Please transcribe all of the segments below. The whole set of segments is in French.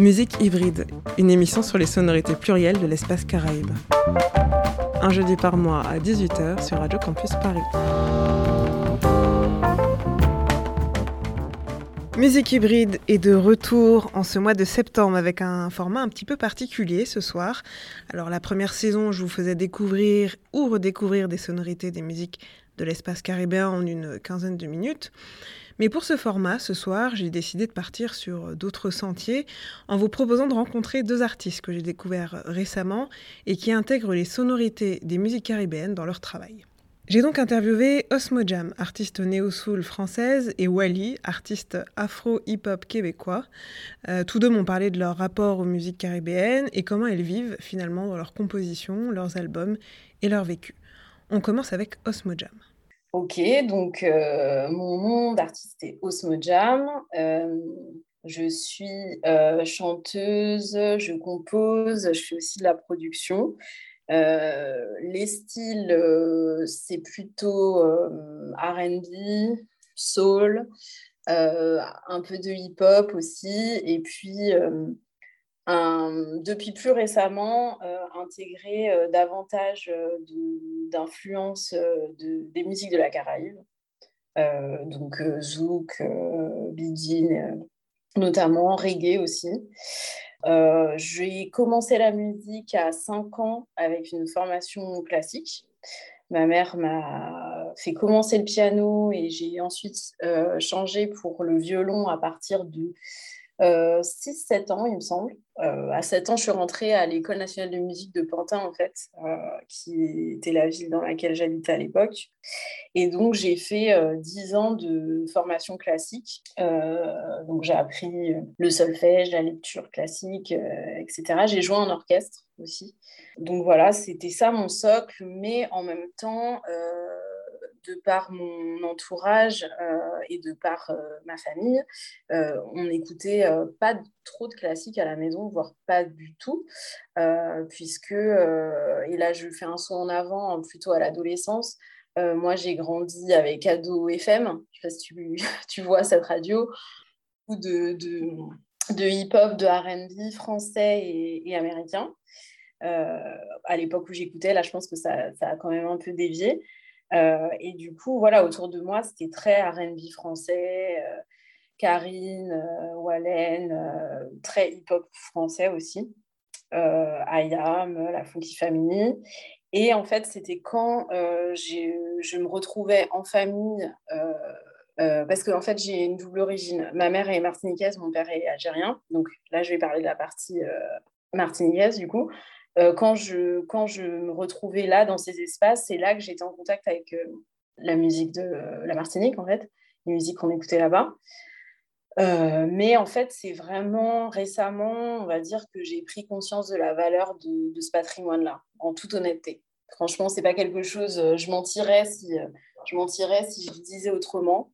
Musique hybride, une émission sur les sonorités plurielles de l'espace caraïbe. Un jeudi par mois à 18h sur Radio Campus Paris. Musique hybride est de retour en ce mois de septembre avec un format un petit peu particulier ce soir. Alors la première saison, je vous faisais découvrir ou redécouvrir des sonorités des musiques de l'espace caribéen en une quinzaine de minutes. Mais pour ce format, ce soir, j'ai décidé de partir sur d'autres sentiers en vous proposant de rencontrer deux artistes que j'ai découverts récemment et qui intègrent les sonorités des musiques caribéennes dans leur travail. J'ai donc interviewé Osmo Jam, artiste néo-soul française, et Wally, artiste afro-hip-hop québécois. Euh, tous deux m'ont parlé de leur rapport aux musiques caribéennes et comment elles vivent finalement dans leurs compositions, leurs albums et leur vécu. On commence avec Osmo Jam. Ok, donc euh, mon nom d'artiste est Osmo Jam. Euh, je suis euh, chanteuse, je compose, je fais aussi de la production. les styles, c'est plutôt RB, soul, un peu de hip-hop aussi, et puis depuis plus récemment, euh, intégrer euh, davantage euh, d'influence des musiques de la Caraïbe, donc zouk, bidin, notamment reggae aussi. J'ai commencé la musique à 5 ans avec une formation classique. Ma mère m'a fait commencer le piano et j'ai ensuite changé pour le violon à partir de 6-7 ans, il me semble. Euh, à 7 ans, je suis rentrée à l'École nationale de musique de Pantin, en fait, euh, qui était la ville dans laquelle j'habitais à l'époque. Et donc, j'ai fait 10 euh, ans de formation classique. donc, j'ai appris le solfège, la lecture classique, etc. J'ai joué en orchestre aussi. Donc, voilà, c'était ça mon socle, mais en même temps de par mon entourage euh, et de par euh, ma famille, euh, on n'écoutait pas trop de classiques à la maison, voire pas du tout, puisque, et là je fais un saut en avant plutôt à l'adolescence, moi j'ai grandi avec Ado FM, je sais pas si tu, vois cette radio, ou de, de, hip-hop, de RB français et, américain. à l'époque où j'écoutais, là je pense que ça, ça, a quand même un peu dévié. Euh, et du coup, voilà, autour de moi, c'était très RB français, euh, Karine, euh, Wallen, très hip-hop français aussi, Ayam, la Funky Family. Et en fait, c'était quand je me retrouvais en famille, parce qu'en en fait, j'ai une double origine. Ma mère est martiniquaise, mon père est algérien. Donc là, je vais parler de la partie martiniquaise, du coup. Euh, quand, je, quand je me retrouvais là, dans ces espaces, c'est là que j'étais en contact avec euh, la musique de la Martinique, en fait, les musiques qu'on écoutait là-bas. Euh, mais en fait, c'est vraiment récemment, on va dire, que j'ai pris conscience de la valeur de, ce patrimoine-là, en toute honnêteté. Franchement, c'est pas quelque chose, je mentirais si je mentirais si je disais autrement.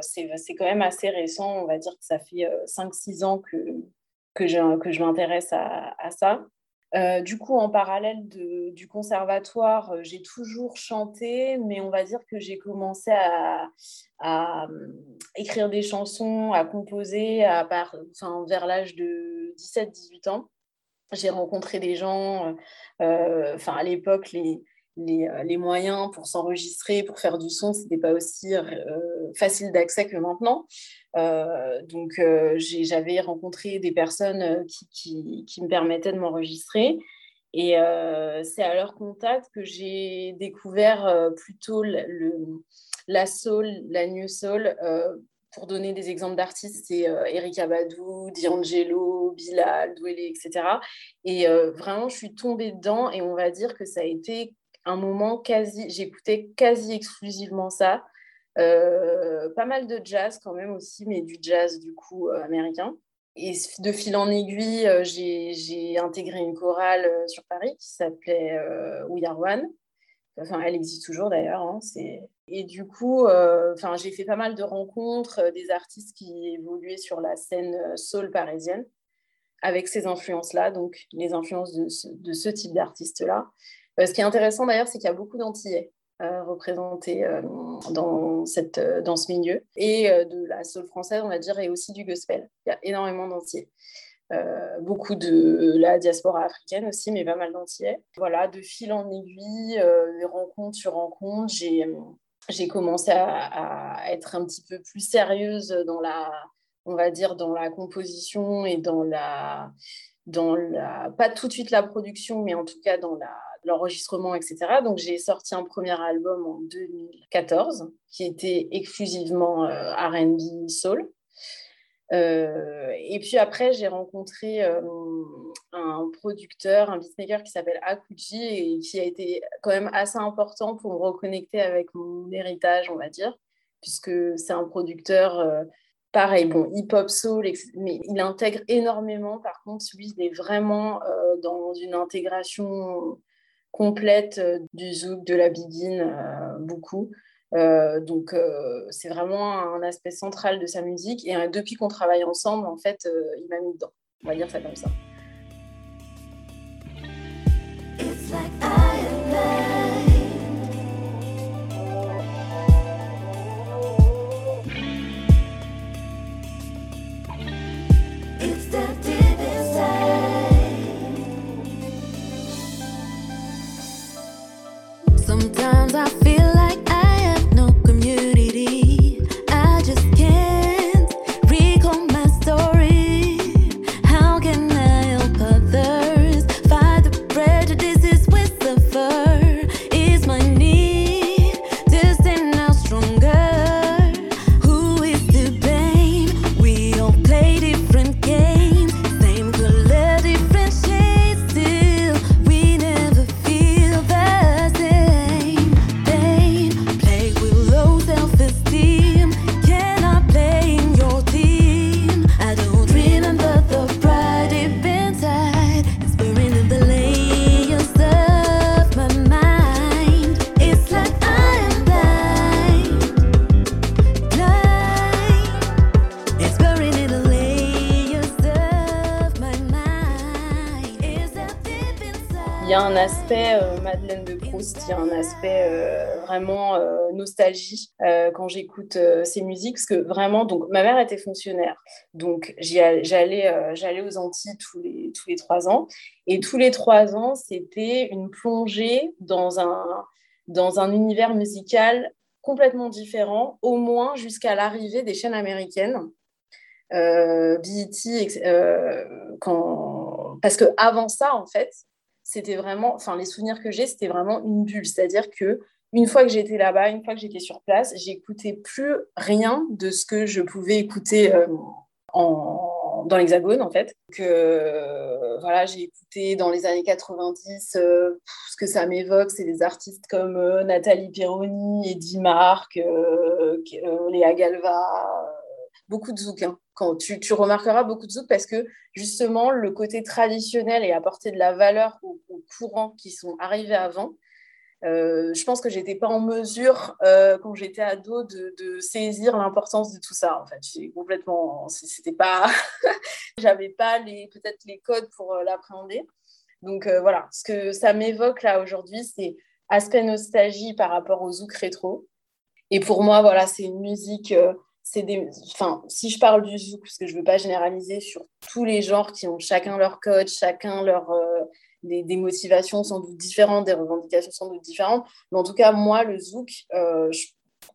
c'est quand même assez récent, on va dire que ça fait 5-6 ans que, que, je, que je m'intéresse à, à, ça. Euh, du coup, en parallèle du conservatoire, euh, j'ai toujours chanté, mais on va dire que j'ai commencé à, euh, écrire des chansons, à composer à vers l'âge de 17-18 ans. J'ai rencontré des gens, enfin à l'époque, les, moyens pour s'enregistrer, pour faire du son, ce n'était pas aussi facile d'accès que maintenant. Euh, donc, euh, j'avais rencontré des personnes euh, qui, me permettaient de m'enregistrer. Et c'est à leur contact que j'ai découvert plutôt la soul, la new soul. pour donner des exemples d'artistes, c'est Erika Badou, D'Angelo, Bilal, Douélé, etc. Et vraiment, je suis tombée dedans et on va dire que ça a été un moment quasi, j'écoutais quasi exclusivement ça. Euh, pas mal de jazz quand même aussi, mais du jazz du coup euh, américain. Et de fil en aiguille, euh, j'ai intégré une chorale sur Paris qui s'appelait We Are One. Enfin, elle existe toujours d'ailleurs. Hein, et du coup, j'ai fait pas mal de rencontres des artistes qui évoluaient sur la scène soul parisienne avec ces influences-là, donc les influences de ce, de ce type d'artistes-là. ce qui est intéressant d'ailleurs, c'est qu'il y a beaucoup d'Antillais représentée dans, cette, dans ce milieu, et de la soul française, on va dire, et aussi du gospel. Il y a énormément d'entiers. beaucoup de la diaspora africaine aussi, mais pas mal d'entiers. Voilà, de fil en aiguille, de rencontre sur rencontre, j'ai j'ai commencé à, être un petit peu plus sérieuse dans la, on va dire, dans la composition et dans la, dans la, pas tout de suite la production, mais en tout cas dans la, l'enregistrement, etc. Donc j'ai sorti un premier album en 2014 qui était exclusivement euh, RB Soul. Euh, et puis après, j'ai rencontré euh, un producteur, un beatmaker qui s'appelle Akuji et qui a été quand même assez important pour me reconnecter avec mon héritage, on va dire, puisque c'est un producteur, pareil, bon, hip-hop, soul, mais il intègre énormément. Par contre, lui, il est vraiment dans une intégration complète du zouk, de la begin, beaucoup. Euh, donc, euh, c'est vraiment un aspect central de sa musique. Et euh, depuis qu'on travaille ensemble, en fait, il m'a mis dedans. On va dire ça comme ça. I il y a un aspect euh, vraiment euh, nostalgie euh, quand j'écoute ces musiques, parce que vraiment, donc ma mère était fonctionnaire, donc j'allais j'allais aux Antilles tous les tous les trois ans, et tous les trois ans, c'était une plongée dans un dans un univers musical complètement différent, au moins jusqu'à l'arrivée des chaînes américaines. Euh, BET, quand... parce que avant ça, en fait, c'était vraiment, enfin, les souvenirs que j'ai, c'était vraiment une bulle. C'est-à-dire que une fois que j'étais là-bas, une fois que j'étais sur place, j'écoutais plus rien de ce que je pouvais écouter euh, en, dans l'Hexagone, en fait. Que euh, voilà, j'ai écouté dans les années 90 euh, ce que ça m'évoque, c'est des artistes comme Nathalie Perroni, Eddie Marc, Léa Galva, beaucoup de zouk. Hein. Quand tu, tu, remarqueras beaucoup de zouk parce que justement, le côté traditionnel et apporter de la valeur aux, courants qui sont arrivés avant, euh, je pense que j'étais pas en mesure, euh, quand j'étais ado, de, saisir l'importance de tout ça. En fait, j'ai complètement, c'était pas, j'avais pas les peut-être les codes pour euh, l'appréhender. Donc voilà, ce que ça m'évoque là aujourd'hui, c'est aspect nostalgie par rapport au zouk rétro. Et pour moi, voilà, c'est une musique c'est des, enfin, si je parle du zouk, parce que je veux pas généraliser sur tous les genres qui ont chacun leur code, chacun leur euh, des, motivations sans doute différentes, des revendications sans doute différentes, mais en tout cas moi le zouk, euh,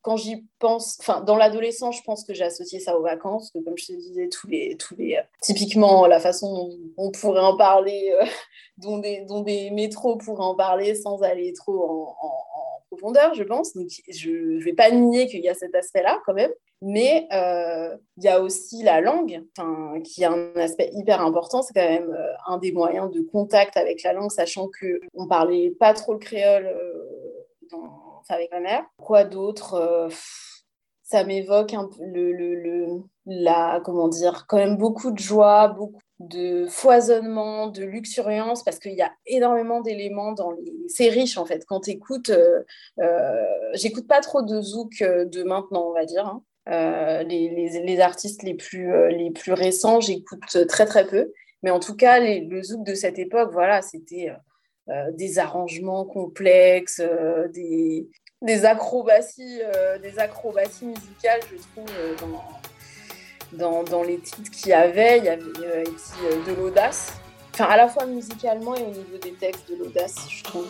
quand j'y pense, enfin dans l'adolescence, je pense que j'ai associé ça aux vacances, que comme je te disais, tous les, tous les, euh, typiquement la façon dont on pourrait en parler, dont des, dont des métros pourraient en parler sans aller trop en profondeur, je pense. Donc, je ne vais pas nier qu'il y a cet aspect-là quand même. Mais euh, il y a aussi la langue, qui a un aspect hyper important. C'est quand même euh, un des moyens de contact avec la langue, sachant qu'on ne parlait pas trop le créole euh, avec ma mère. Quoi d'autre ça m'évoque le, le, la, comment dire, quand même beaucoup de joie, beaucoup de foisonnement, de luxuriance, parce qu'il y a énormément d'éléments dans les... C'est riche, en fait. Quand tu écoutes... Euh, euh, j'écoute pas trop de zouk euh, de maintenant, on va dire. Hein. Les, les, les, artistes les plus, les plus récents, j'écoute très, très peu. Mais en tout cas, les, le zouk de cette époque, voilà, c'était des arrangements complexes, des des acrobaties, des acrobaties musicales, je trouve, dans, les titres qu'il y avait. Il y avait de l'audace. Enfin, à la fois musicalement et au niveau des textes, de l'audace, je trouve.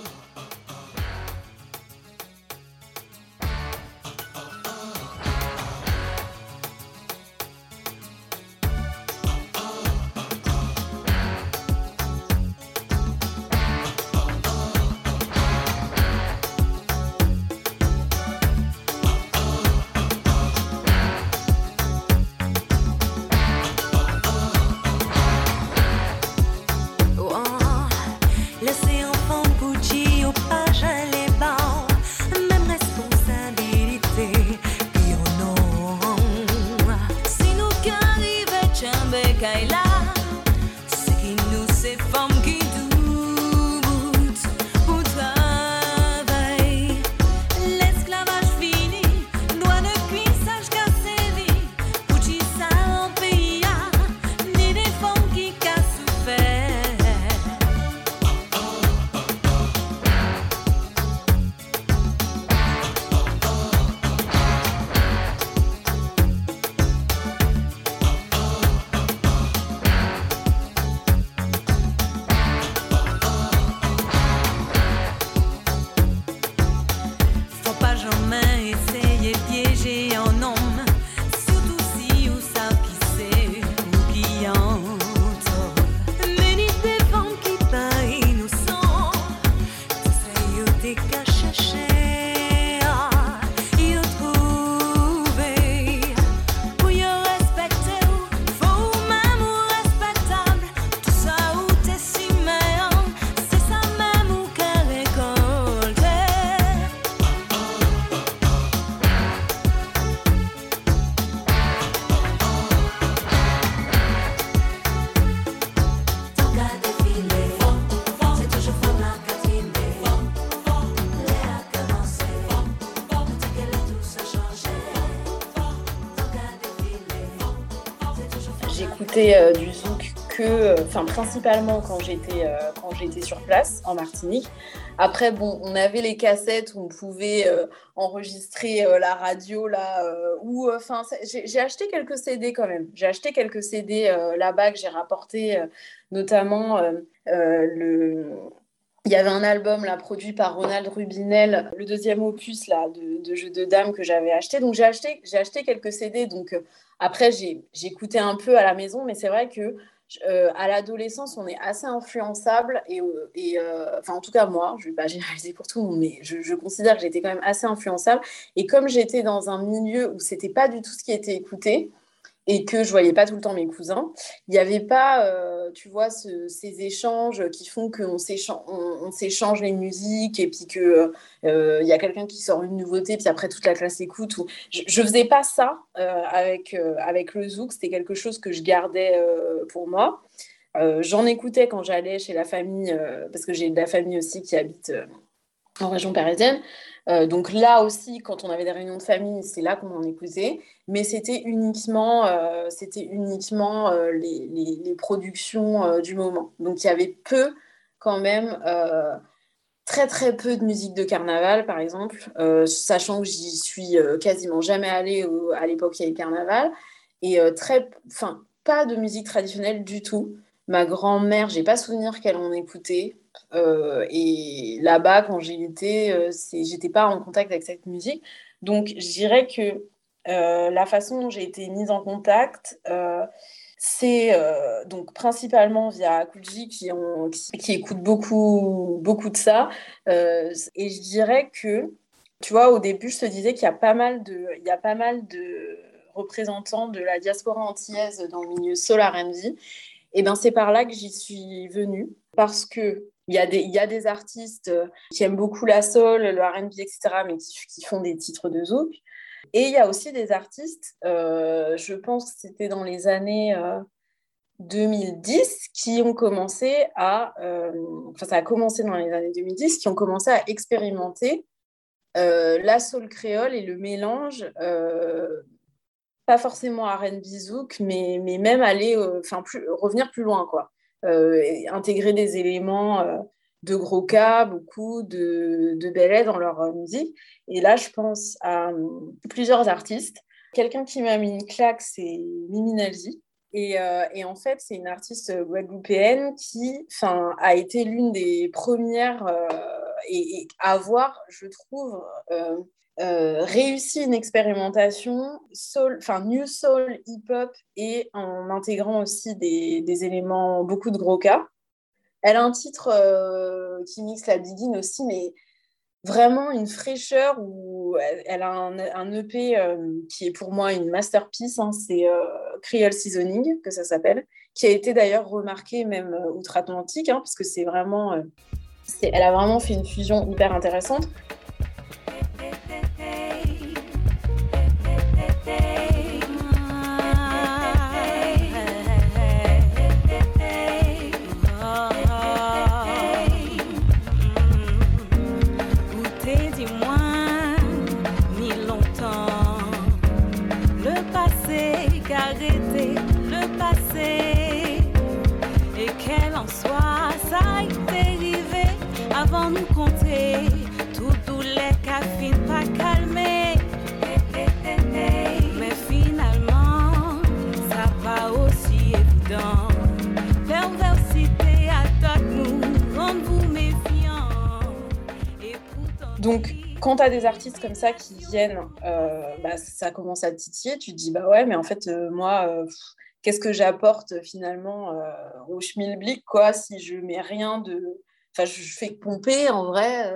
Principalement quand j'étais euh, quand j'étais sur place en Martinique. Après bon, on avait les cassettes où on pouvait enregistrer la radio là ou enfin j'ai acheté quelques CD quand même. J'ai acheté quelques CD là-bas que j'ai rapporté notamment le il y avait un album produit par Ronald Rubinel, le deuxième opus là de, de jeu de dames que j'avais acheté. Donc j'ai acheté acheté quelques CD donc après, j'écoutais un peu à la maison, mais c'est vrai que euh, à l'adolescence, on est assez influençable et, euh, euh, enfin en tout cas moi, je vais pas généraliser pour tout le monde, mais je, je considère que j'étais quand même assez influençable. Et comme j'étais dans un milieu où c'était pas du tout ce qui était écouté, et que je voyais pas tout le temps mes cousins, il n'y avait pas, euh, tu vois, ces échanges qui font qu'on s'échange les musiques et puis qu'il euh, y a quelqu'un qui sort une nouveauté, puis après toute la classe écoute. Ou... Je ne faisais pas ça euh, avec, avec le zouk, c'était quelque chose que je gardais pour moi. J'en écoutais quand j'allais chez la famille, parce que j'ai de la famille aussi qui habite en région parisienne. Euh, donc là aussi, quand on avait des réunions de famille, c'est là qu'on en écoutait. Mais c'était uniquement, euh, c'était uniquement euh, les, productions du moment. Donc il y avait peu quand même, très très peu de musique de carnaval, par exemple, sachant que j'y suis quasiment jamais allée à l'époque il y avait carnaval. Et très, pas de musique traditionnelle du tout. Ma grand-mère, j'ai pas souvenir qu'elle en écoutait. Euh, et là-bas, quand j'y étais, euh, j'étais pas en contact avec cette musique. Donc, je dirais que euh, la façon dont j'ai été mise en contact, c'est donc principalement via Akuji qui, qui, écoute beaucoup, beaucoup de ça. et je dirais que, tu vois, au début, je te disais qu'il y a pas mal de, il y a pas mal de représentants de la diaspora antillaise dans le milieu solar R&B. Et ben c'est par là que j'y suis venue parce que il y, a des, il y a des artistes euh, qui aiment beaucoup la soul, le RB, etc., mais qui, font des titres de zouk. Et il y a aussi des artistes, euh, je pense que c'était dans les années 2010, euh, qui ont commencé à, enfin ça a commencé dans les années 2010, qui ont commencé à expérimenter la soul créole et le mélange, pas forcément R&B zouk, mais, mais même aller, enfin revenir plus loin, quoi. Euh, intégrer des éléments euh, de gros cas, beaucoup de, de bel dans leur musique. Et là, je pense à plusieurs artistes. Quelqu'un qui m'a mis une claque, c'est Mimi Nalzi. Et, et, en fait, c'est une artiste guadeloupéenne qui a été l'une des premières et, à avoir, je trouve, euh, euh, réussi une expérimentation soul, enfin new soul, hip-hop et en intégrant aussi des, éléments, beaucoup de gros cas. Elle a un titre euh, qui mixe la begin aussi, mais vraiment une fraîcheur où elle, a un, EP qui est pour moi une masterpiece, hein, c'est Creole Seasoning que ça s'appelle, qui a été d'ailleurs remarqué même outre-Atlantique, hein, parce que c'est vraiment elle a vraiment fait une fusion hyper intéressante. Donc, quand tu as des artistes comme ça qui viennent, euh, bah, ça commence à titiller. Tu te dis, bah ouais, mais en fait, euh, moi, euh, qu'est-ce que j'apporte finalement au schmilblick, quoi, si je mets rien de. Enfin, je fais pomper en vrai.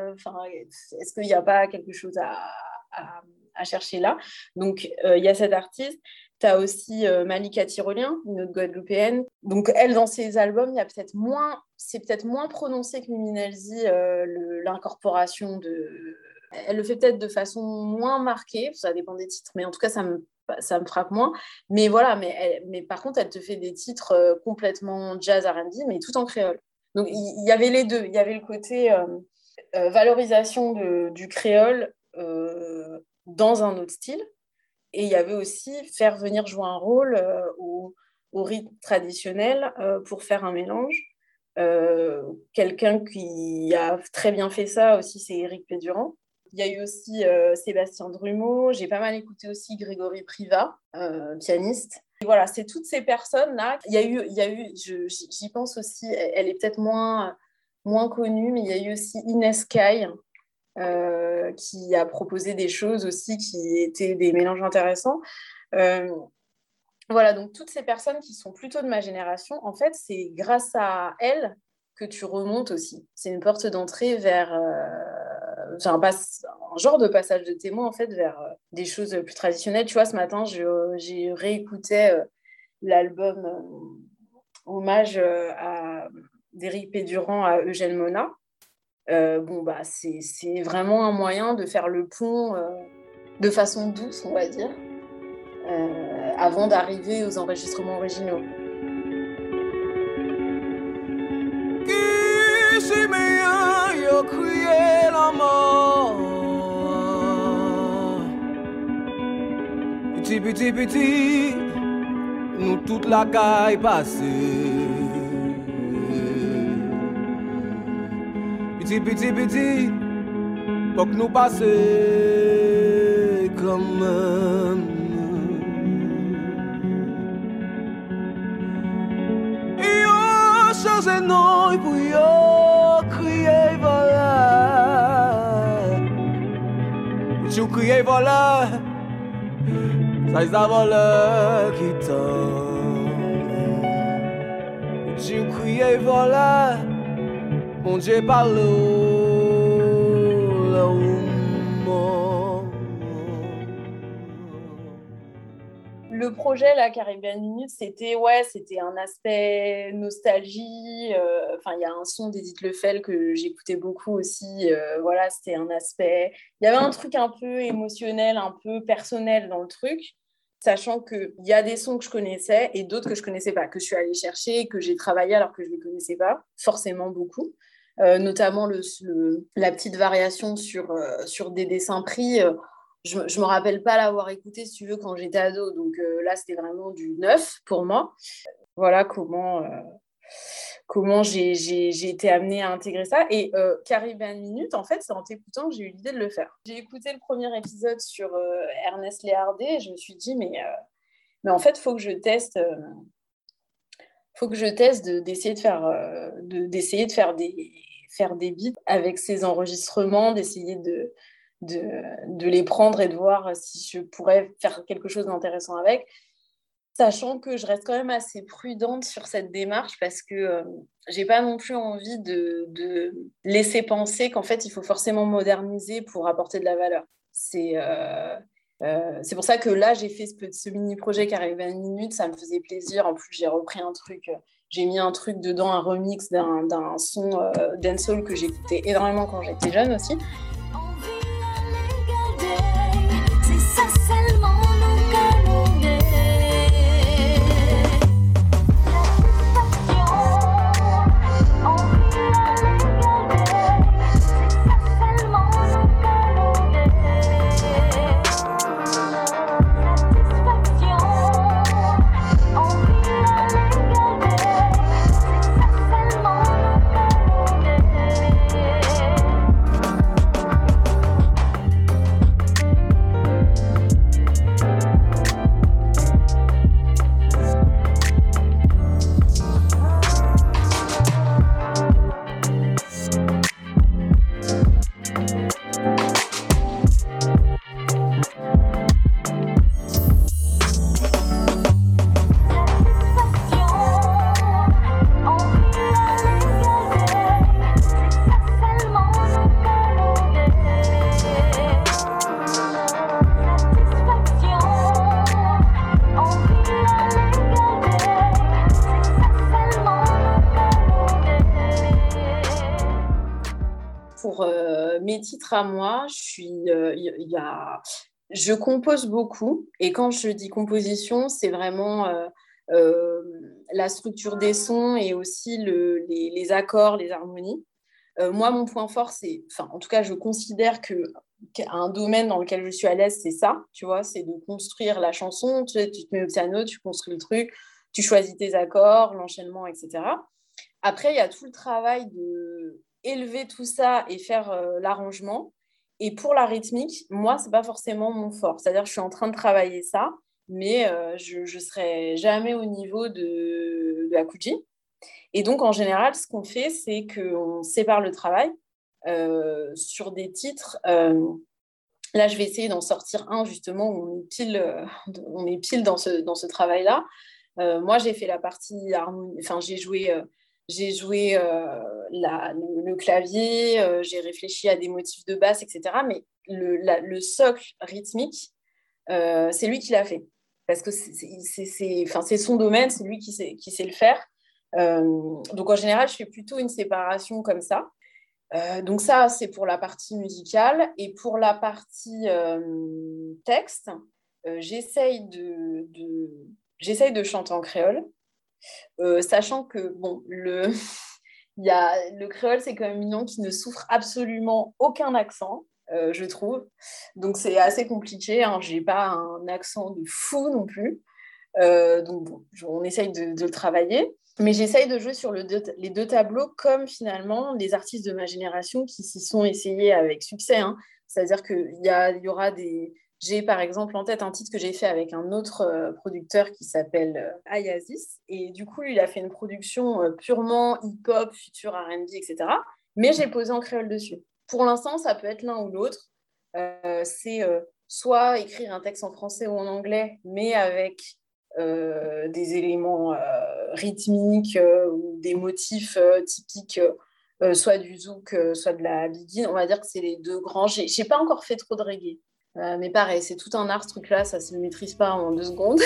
Est-ce qu'il n'y a pas quelque chose à, chercher là? Donc, il y a cet artiste. Tu as aussi Malika Tyrolien, une autre guadeloupéenne. Donc, elle, dans ses albums, y a peut-être moins c'est peut-être moins prononcé que Miminelzi, euh, l'incorporation de. Elle le fait peut-être de façon moins marquée, ça dépend des titres, mais en tout cas, ça me, ça me frappe moins. Mais voilà, mais, mais par contre, elle te fait des titres euh, complètement jazz RB, mais tout en créole. Donc, il y, avait les deux. Il y avait le côté euh, valorisation du créole dans un autre style, et il y avait aussi faire venir jouer un rôle au, au rythme traditionnel pour faire un mélange. Euh, quelqu'un qui a très bien fait ça aussi, c'est Eric Pédurand. Il y a eu aussi euh, Sébastien Drumeau. J'ai pas mal écouté aussi Grégory Priva, euh, pianiste. Et voilà, c'est toutes ces personnes-là. Il y a eu, il y a eu j'y pense aussi, elle est peut-être moins, moins connue, mais il y a eu aussi Inès Kai, qui a proposé des choses aussi qui étaient des mélanges intéressants. Voilà, donc toutes ces personnes qui sont plutôt de ma génération, en fait, c'est grâce à elles que tu remontes aussi. C'est une porte d'entrée vers euh, un, genre de passage de témoin, en fait, vers euh, des choses plus traditionnelles. Tu vois, ce matin, j'ai réécouté euh, l'album hommage à d'Éric Pédurand à Eugène Mona. Bon, bah, c'est vraiment un moyen de faire le pont de façon douce, on va dire. Euh, avant d'arriver aux enregistrements originaux. Petit, petit, petit, nous toute la caille passée. Petit, petit, petit, pour que nous passer comme se noi pou yo kriye vola Jou kriye vola Sa is a vola ki tan. Jou kriye vola Le projet, la Caribbean Minute, c'était ouais, c'était un aspect nostalgie. Euh, enfin, il y a un son d'Edith Lefel que j'écoutais beaucoup aussi. Euh, voilà, c'était un aspect. Il y avait un truc un peu émotionnel, un peu personnel dans le truc, sachant qu'il y a des sons que je connaissais et d'autres que je connaissais pas, que je suis allée chercher, que j'ai travaillé alors que je ne les connaissais pas, forcément beaucoup. Euh, notamment la petite variation sur, sur des dessins pris je ne me rappelle pas l'avoir écouté, si tu veux, quand j'étais ado. Donc euh, là, c'était vraiment du neuf pour moi. Voilà comment, euh, comment j'ai été amenée à intégrer ça. Et euh, Caribbean Minute, en fait, c'est en t'écoutant que j'ai eu l'idée de le faire. J'ai écouté le premier épisode sur euh, Ernest Léardé et je me suis dit, mais, euh, mais en fait, il faut que je teste. Faut que je teste d'essayer de, faire, d'essayer de faire des faire des beats avec ces enregistrements, d'essayer de, de, de, les prendre et de voir si je pourrais faire quelque chose d'intéressant avec sachant que je reste quand même assez prudente sur cette démarche parce que euh, j'ai pas non plus envie de, laisser penser qu'en fait il faut forcément moderniser pour apporter de la valeur. C'est euh, euh, c'est pour ça que là j'ai fait ce, mini projet qui arrive à une minute, ça me faisait plaisir. En plus j'ai repris un truc, j'ai mis un truc dedans, un remix d'un son dancehall que j'écoutais énormément quand j'étais jeune aussi. Titres à moi, je suis, euh, y a, je compose beaucoup. Et quand je dis composition, c'est vraiment euh, euh, la structure des sons et aussi le, les, accords, les harmonies. moi, mon point fort, c'est, enfin, en tout cas, je considère que un domaine dans lequel je suis à l'aise, c'est ça, tu vois, c'est de construire la chanson. Tu te mets au piano, tu construis le truc, tu choisis tes accords, l'enchaînement, etc. Après, il y a tout le travail de élever tout ça et faire euh, l'arrangement. Et pour la rythmique, moi, c'est pas forcément mon fort. C'est-à-dire, je suis en train de travailler ça, mais euh, je ne serai jamais au niveau de, de. Et donc, en général, ce qu'on fait, c'est qu'on sépare le travail euh, sur des titres. là, je vais essayer d'en sortir un, justement, où on est pile, on dans ce, dans ce travail-là. moi, j'ai fait la partie harmonie, enfin, j'ai joué j'ai joué euh, le, clavier, euh, j'ai réfléchi à des motifs de basse, etc. Mais le, socle rythmique, euh, c'est lui qui l'a fait. Parce que c'est son domaine, c'est lui qui sait, le faire. donc en général, je fais plutôt une séparation comme ça. donc ça, c'est pour la partie musicale. Et pour la partie texte, j'essaye de, de, de chanter en créole. Euh, sachant que bon, le, y a, le créole, c'est quand même une langue qui ne souffre absolument aucun accent. Euh, je trouve. Donc c'est assez compliqué. Hein. Je n'ai pas un accent de fou non plus. Euh, donc on essaye de, le travailler. Mais j'essaye de jouer sur le les deux tableaux comme finalement les artistes de ma génération qui s'y sont essayés avec succès. Hein. C'est-à-dire qu'il y, y aura des, j'ai par exemple en tête un titre que j'ai fait avec un autre euh, producteur qui s'appelle euh, Ayazis. Et du coup, il a fait une production euh, purement hip-hop, futur RB, etc. Mais j'ai posé en créole dessus. Pour l'instant, ça peut être l'un ou l'autre. c'est soit écrire un texte en français ou en anglais, mais avec des éléments rythmiques ou des motifs typiques, soit du zouk, soit de la biguine. On va dire que c'est les deux grands. Je n'ai pas encore fait trop de reggae. Euh, mais pareil, c'est tout un art ce truc-là, ça se maîtrise pas en deux secondes.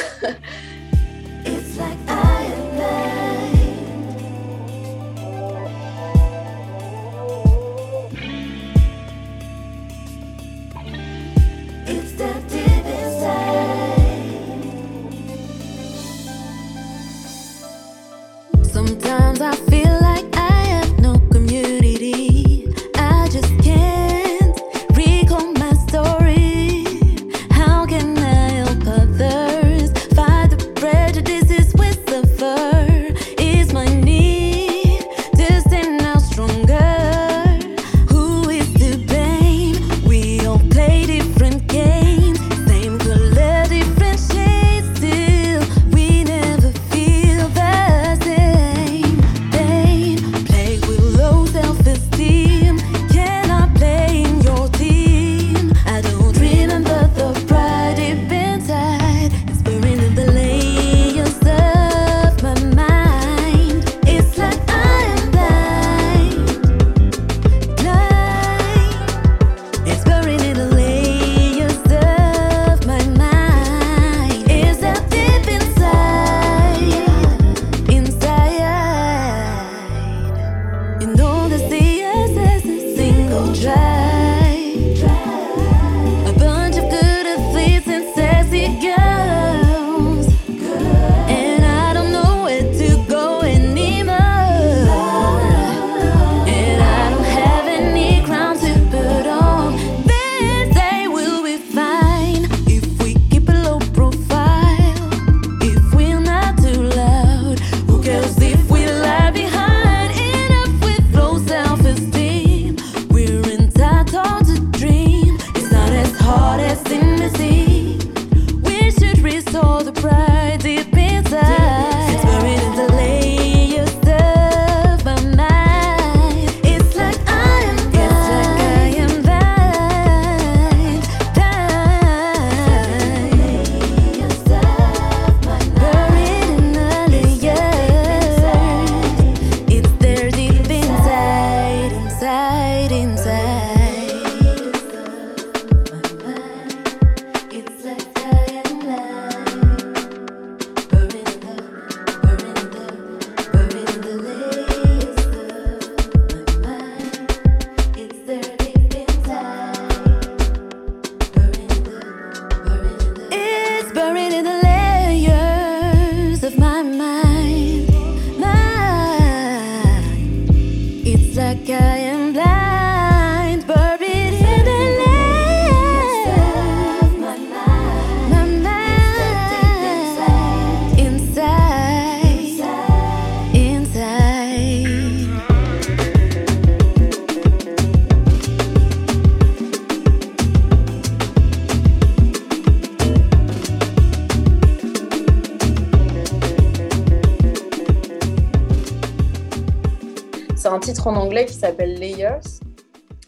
Titre en anglais qui s'appelle Layers,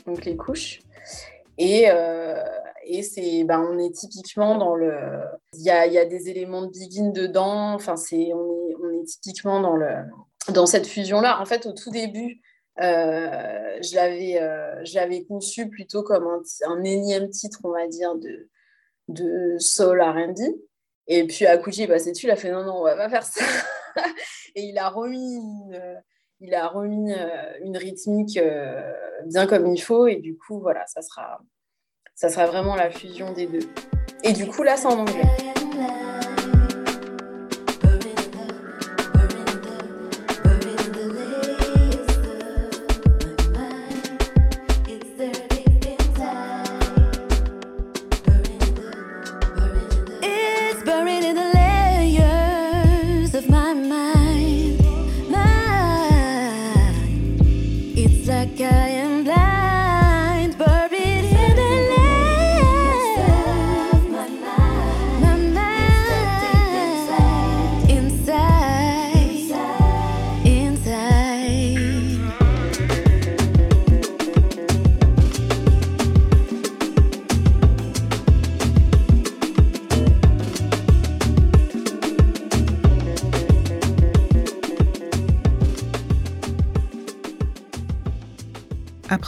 donc les couches. Et, et c'est, ben, on est typiquement dans le. Il y a, y a, des éléments de begin dedans. Enfin, c'est, on, est, on est typiquement dans, le, dans cette fusion-là. En fait, au tout début, euh, je, l'avais, euh, je l'avais conçu plutôt comme un, un, énième titre, on va dire, de, de soul RB. Et puis Akuchi, bah, c'est tu, il a fait non, non, on va pas faire ça. et il a remis une, il a remis euh, une rythmique euh, bien comme il faut. Et du coup, voilà, ça sera, ça sera vraiment la fusion des deux. Et du coup, là, c'est en anglais.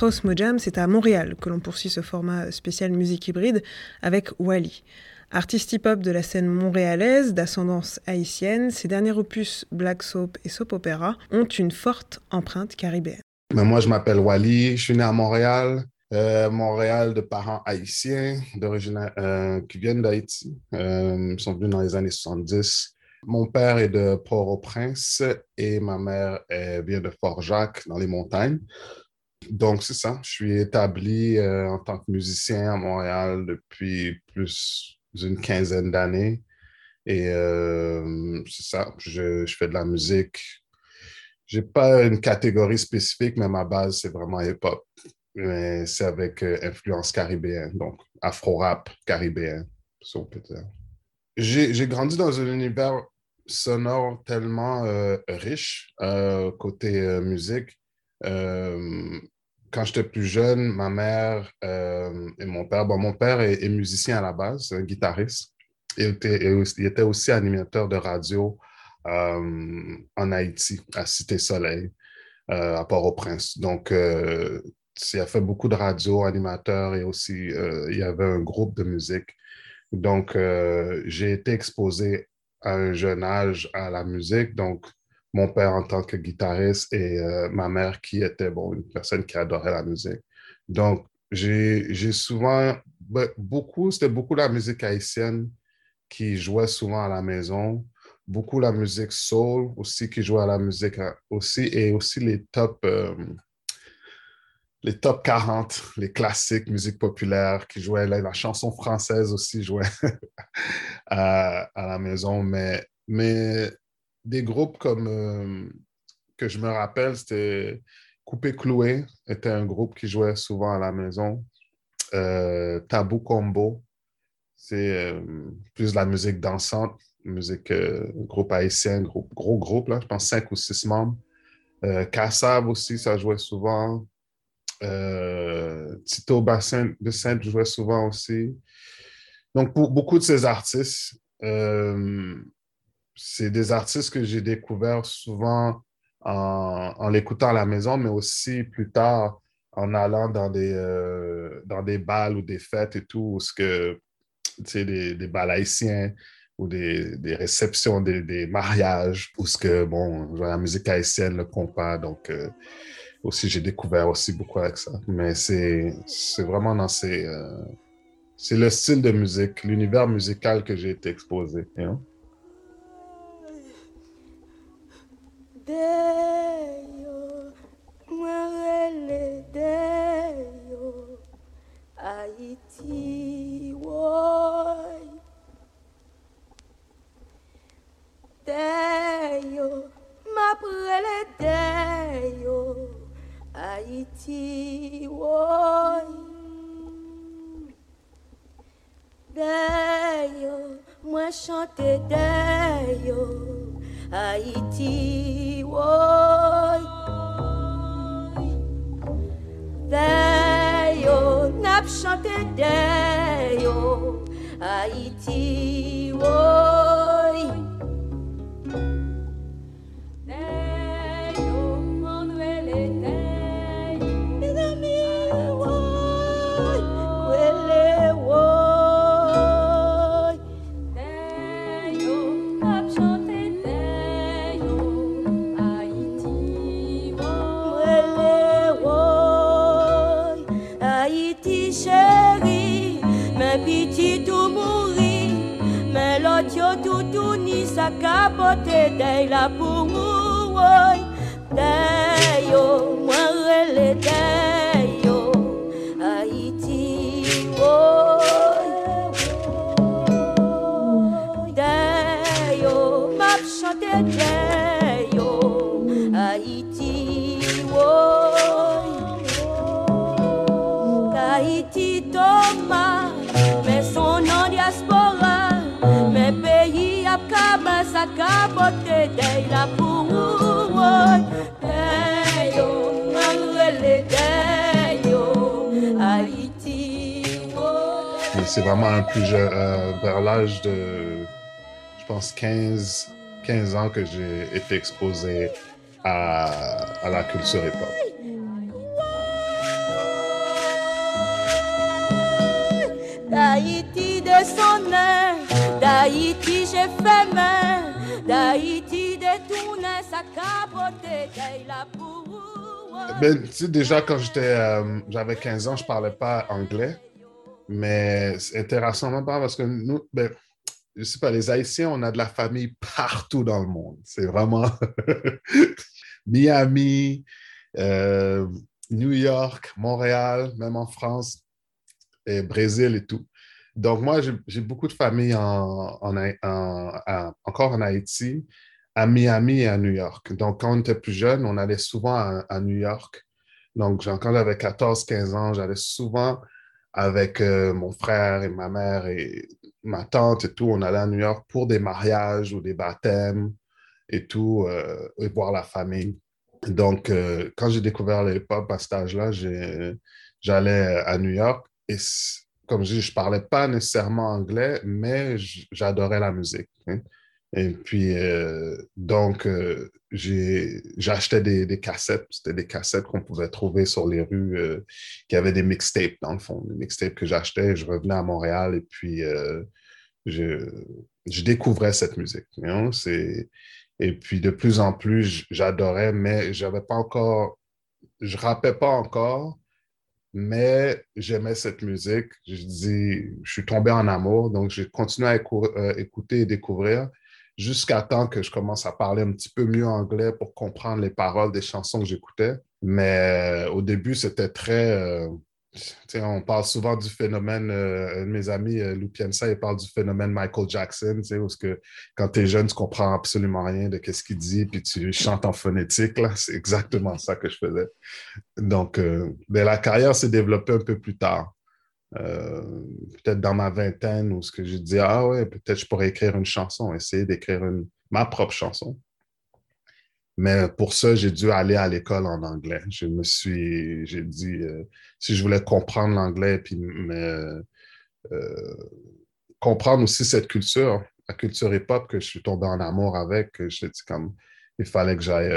Après c'est à Montréal que l'on poursuit ce format spécial musique hybride avec Wally. Artiste hip-hop de la scène montréalaise d'ascendance haïtienne, ses derniers opus Black Soap et Soap Opera ont une forte empreinte caribéenne. Moi, je m'appelle Wally, je suis né à Montréal. Euh, Montréal de parents haïtiens d'origine euh, qui viennent d'Haïti. Euh, ils sont venus dans les années 70. Mon père est de Port-au-Prince et ma mère vient de Fort-Jacques dans les montagnes. Donc, c'est ça. Je suis établi euh, en tant que musicien à Montréal depuis plus d'une quinzaine d'années. Et euh, c'est ça, je, fais de la musique. J'ai pas une catégorie spécifique, mais ma base, c'est vraiment hip-hop. C'est avec euh, influence caribéenne, donc afro-rap caribéen, peut. J'ai grandi dans un univers sonore tellement riche côté musique quand j'étais plus jeune, ma mère euh, et mon père, bon, mon père est, musicien à la base, un guitariste. Il était, il était aussi animateur de radio euh, en Haïti, à Cité-Soleil, à Port-au-Prince. Donc, il a fait beaucoup de radio, animateur et aussi il y avait un groupe de musique. Donc, j'ai été exposé à un jeune âge à la musique. Donc, mon père en tant que guitariste et euh, ma mère qui était bon, une personne qui adorait la musique. Donc, j'ai souvent, ben, beaucoup, c'était beaucoup la musique haïtienne qui jouait souvent à la maison, beaucoup la musique soul aussi qui jouait à la musique hein, aussi, et aussi les top, euh, les top 40, les classiques, musique populaire qui jouaient, la, chanson française aussi jouait à, à, la maison, mais, mais des groupes comme euh, que je me rappelle, c'était Coupé Cloué, était un groupe qui jouait souvent à la maison. Euh, Tabou Combo, c'est euh, plus de la musique dansante, musique groupe haïtien, groupe, gros groupe, là, je pense cinq ou six membres. Kassab aussi, ça jouait souvent. Tito Bassin de Sainte jouait souvent aussi. Donc, pour beaucoup de ces artistes, c'est des artistes que j'ai découverts souvent en, l'écoutant à la maison, mais aussi plus tard en allant dans des, euh, dans des balles ou des fêtes et tout, où ce que, des, des balles haïtiens ou des, des réceptions, des, des, mariages, où ce que, bon, la musique haïtienne, le compas, donc euh, aussi j'ai découvert aussi beaucoup avec ça. Mais c'est vraiment dans ces... Euh, c'est le style de musique, l'univers musical que j'ai été exposé. there. Pense, 15, 15 ans que j'ai été exposé à, à la culture hip-hop. D'Haïti descendait, d'Haïti j'ai fait main, d'Haïti détourné sa dey la. Ben, tu sais, déjà, quand j'étais, euh, j'avais 15 ans, je parlais pas anglais. Mais même pas parce que nous, ben, je sais pas, les Haïtiens, on a de la famille partout dans le monde. C'est vraiment Miami, euh, New York, Montréal, même en France, et Brésil et tout. Donc, moi, j'ai beaucoup de familles encore en Haïti, à Miami et à New York. Donc, quand on était plus jeune, on allait souvent à, New York. Donc, quand j'avais 14-15 ans, j'allais souvent avec euh, mon frère et ma mère et ma tante et tout. On allait à New York pour des mariages ou des baptêmes et tout, euh, et voir la famille. Donc, euh, quand j'ai découvert le hip-hop à cet âge-là, j'allais à New York et comme je dis, je parlais pas nécessairement anglais, mais j'adorais la musique. hein. Et puis, euh, donc, euh, j'achetais des, des cassettes. C'était des cassettes qu'on pouvait trouver sur les rues, euh, qui avaient des mixtapes, dans le fond. Des mixtapes que j'achetais. Je revenais à Montréal et puis euh, je, je découvrais cette musique. you know? Et puis, de plus en plus, j'adorais, mais j'avais pas encore, je rappais pas encore, mais j'aimais cette musique. Je dis, je suis tombé en amour, donc j'ai continué à euh, écouter et découvrir jusqu'à temps que je commence à parler un petit peu mieux anglais pour comprendre les paroles des chansons que j'écoutais. Mais euh, au début, c'était très... euh, on parle souvent du phénomène, euh, mes amis, euh, Lou Piensa, il parle du phénomène Michael Jackson, où que quand tu es jeune, tu comprends absolument rien de ce qu'il dit, puis tu chantes en phonétique. C'est exactement ça que je faisais. Donc, euh, mais la carrière s'est développée un peu plus tard. Euh, peut-être dans ma vingtaine, où ce que je dis, ah ouais, peut-être je pourrais écrire une chanson, essayer d'écrire une, ma propre chanson. Mais pour ça, j'ai dû aller à l'école en anglais. Je me suis, j'ai dit, euh, si je voulais comprendre l'anglais, puis euh, comprendre aussi cette culture, la culture hip-hop que je suis tombé en amour avec, je dit comme, il fallait que j'aille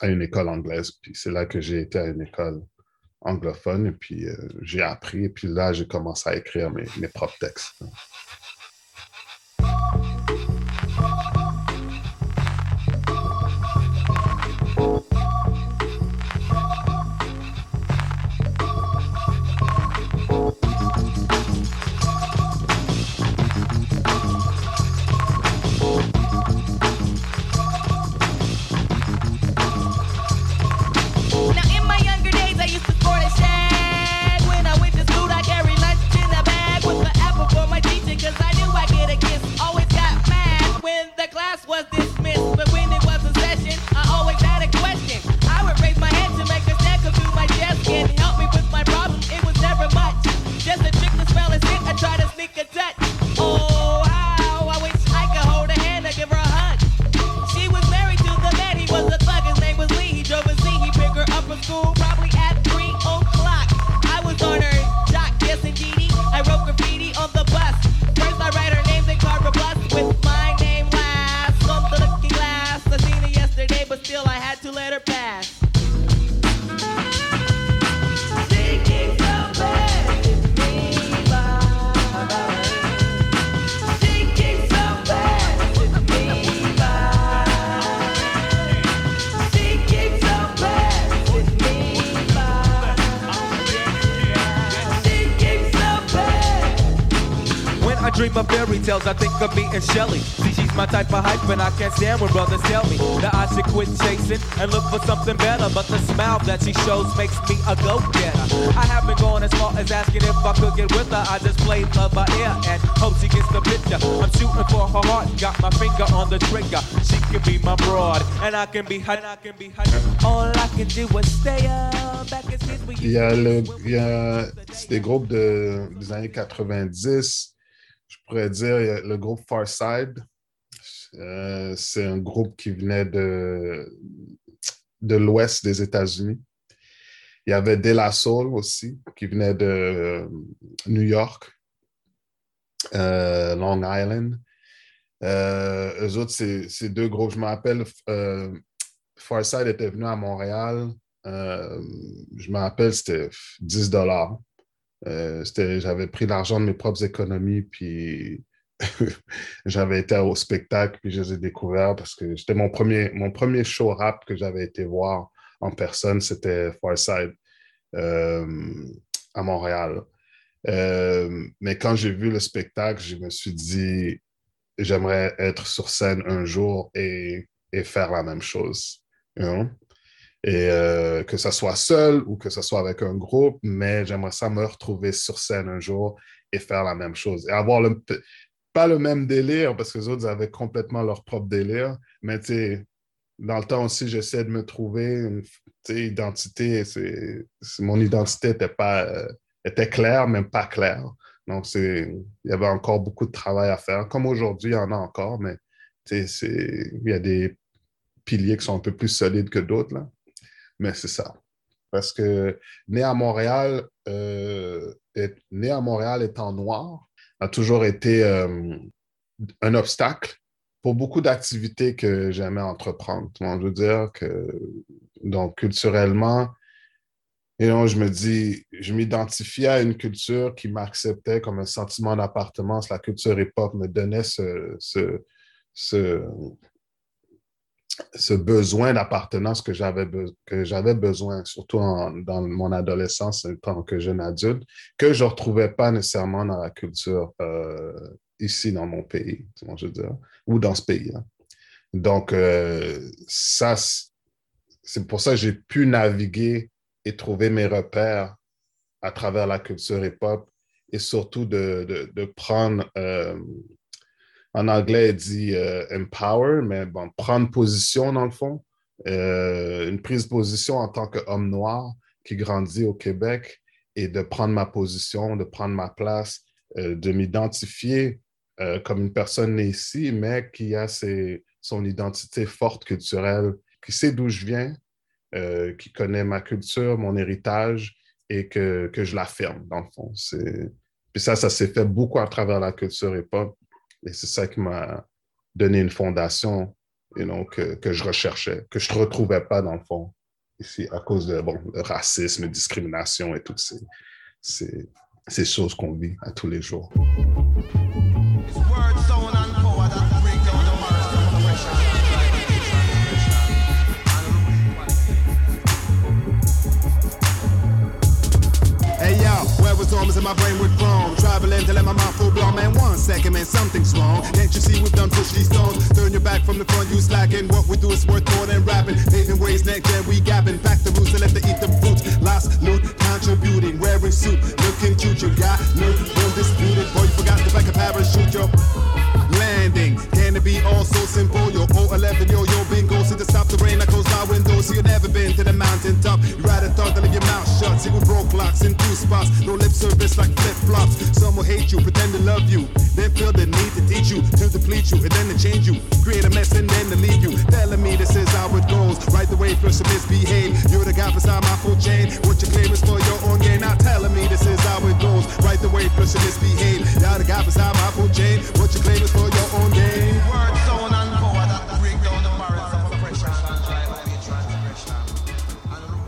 à une école anglaise. Puis c'est là que j'ai été à une école anglophone, et puis euh, j'ai appris, et puis là, j'ai commencé à écrire mes, mes propres textes. And Shelly. See, she's my type of hype, and I can't stand when brothers tell me that I should quit chasing and look for something better. But the smile that she shows makes me a go-getter. I haven't gone as far as asking if I could get with her. I just play love by ear and hope she gets the picture. I'm shooting for her heart, got my finger on the trigger. She can be my broad, and I can be hot, and I can be hot. All I can do is stay up. Back as kids, we Il y a, le, il y a c'est des groupes de, des années 90. Je pourrais dire le groupe Farside. Euh, c'est un groupe qui venait de, de l'ouest des États-Unis. Il y avait De La Soul aussi, qui venait de euh, New York, euh, Long Island. Euh, eux autres, c'est deux groupes. Je me rappelle, Farside était venu à Montréal. Je me rappelle, c'était 10 dollars. Euh, J'avais pris l'argent de mes propres économies, puis j'avais été au spectacle, puis je les ai découverts parce que c'était mon premier, mon premier show rap que j'avais été voir en personne, c'était Farside euh, à Montréal. Euh, mais quand j'ai vu le spectacle, je me suis dit, j'aimerais être sur scène un jour et, et faire la même chose. you? Et euh, que ce soit seul ou que ce soit avec un groupe, mais j'aimerais ça me retrouver sur scène un jour et faire la même chose. Et avoir le, pas le même délire, parce que les autres avaient complètement leur propre délire, mais tu dans le temps aussi, j'essaie de me trouver une identité. c'est- mon identité était pas euh, était claire, même pas claire. Donc, il y avait encore beaucoup de travail à faire. Comme aujourd'hui, il y en a encore, mais il y a des piliers qui sont un peu plus solides que d'autres, là. Mais c'est ça. Parce que né à Montréal, euh, né à Montréal étant noir, a toujours été euh, un obstacle pour beaucoup d'activités que j'aimais entreprendre. Donc, je veux dire que, donc, culturellement, et donc, je me dis, je m'identifiais à une culture qui m'acceptait comme un sentiment d'appartenance. La culture hip-hop me donnait ce, ce, ce, ce besoin d'appartenance que j'avais be- besoin, surtout dans mon adolescence en tant que jeune adulte, que je ne retrouvais pas nécessairement dans la culture euh, ici dans mon pays, je veux ou dans ce pays-là. Donc, euh, ça, c'est pour ça que j'ai pu naviguer et trouver mes repères à travers la culture hip-hop et surtout de, de, de prendre, euh, en anglais, il dit euh, empower, mais bon, prendre position dans le fond, euh, une prise de position en tant qu'homme noir qui grandit au Québec et de prendre ma position, de prendre ma place, euh, de m'identifier comme une personne née ici, mais qui a ses, son identité forte culturelle, qui sait d'où je viens, qui connaît ma culture, mon héritage et que, que je l'affirme, dans le fond. Puis ça, ça s'est fait beaucoup à travers la culture hip-hop et c'est ça qui m'a donné une fondation you know, que, que je recherchais, que je ne retrouvais pas, dans le fond, ici, à cause de bon, le racisme, discrimination et toutes ces, ces, choses qu'on vit à tous les jours. Hey yo, where was in my brain with chrome? Traveling till my mouth full blown, man. One second, man, something's wrong. Can't you see we've done push these stones? Turn your back from the front, you slacking. What we do is worth more than rapping. Paving ways, next gen, we gapping. Back the roots and let the eat the fruits. Lost loot, contributing, wearing suit, looking cute. You got loot, undisputed. Boy, you forgot to pack a parachute, yo. Landing, can it be all so simple? Yo, 011, yo, yo, bingo. See the stop the rain that close my window. See you never been to the mountain top. You rather thought to leave your mouth shut. See we broke blocks in two spots. No lip service like flip flops. Some will hate you, pretend to love you. Then feel the need to teach you, to deplete you, and then to change you. Create a mess and then to leave you. Telling me this is how it goes. Right the way, plus you misbehave. You're the guy beside my full chain. What you claim is for your own gain. Not telling me this is how it goes. Right the way, plus you misbehave. You're the guy beside my full chain. What you claim is for your own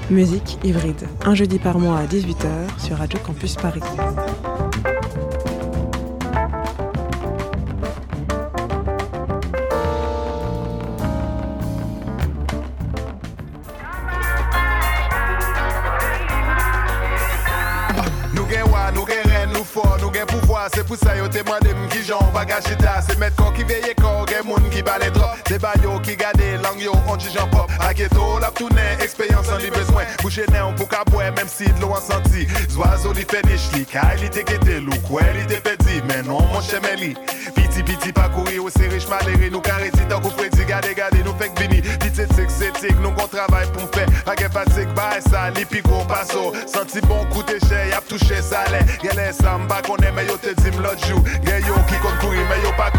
Musique hybride, un jeudi par mois à 18h sur Radio Campus Paris. Se pou sa yo te mande m ki jan baga chita Se met kon ki veye kon gen moun ki bale drop bayo ki gade lang yo on ti jan pop. Aketo la ptounen, ekspeyans an li bezwen Bouche nen pou ka bwe, si dlo an santi Zwazo li fenish li, ka li te kete lou Kwen li te pedi, men non mon cheme li. Piti piti pa kouri ou se rich maleri Nou kareti tan kou predi, gade gade nou fek bini Dit etik, setik, nou kon travay pou mfe Ake patik, bay sa, li pi paso Santi bon koute che, yap touche sale Gele sa konen, men yo te dim lot jou Gen yo ki kon kouri, men yo pa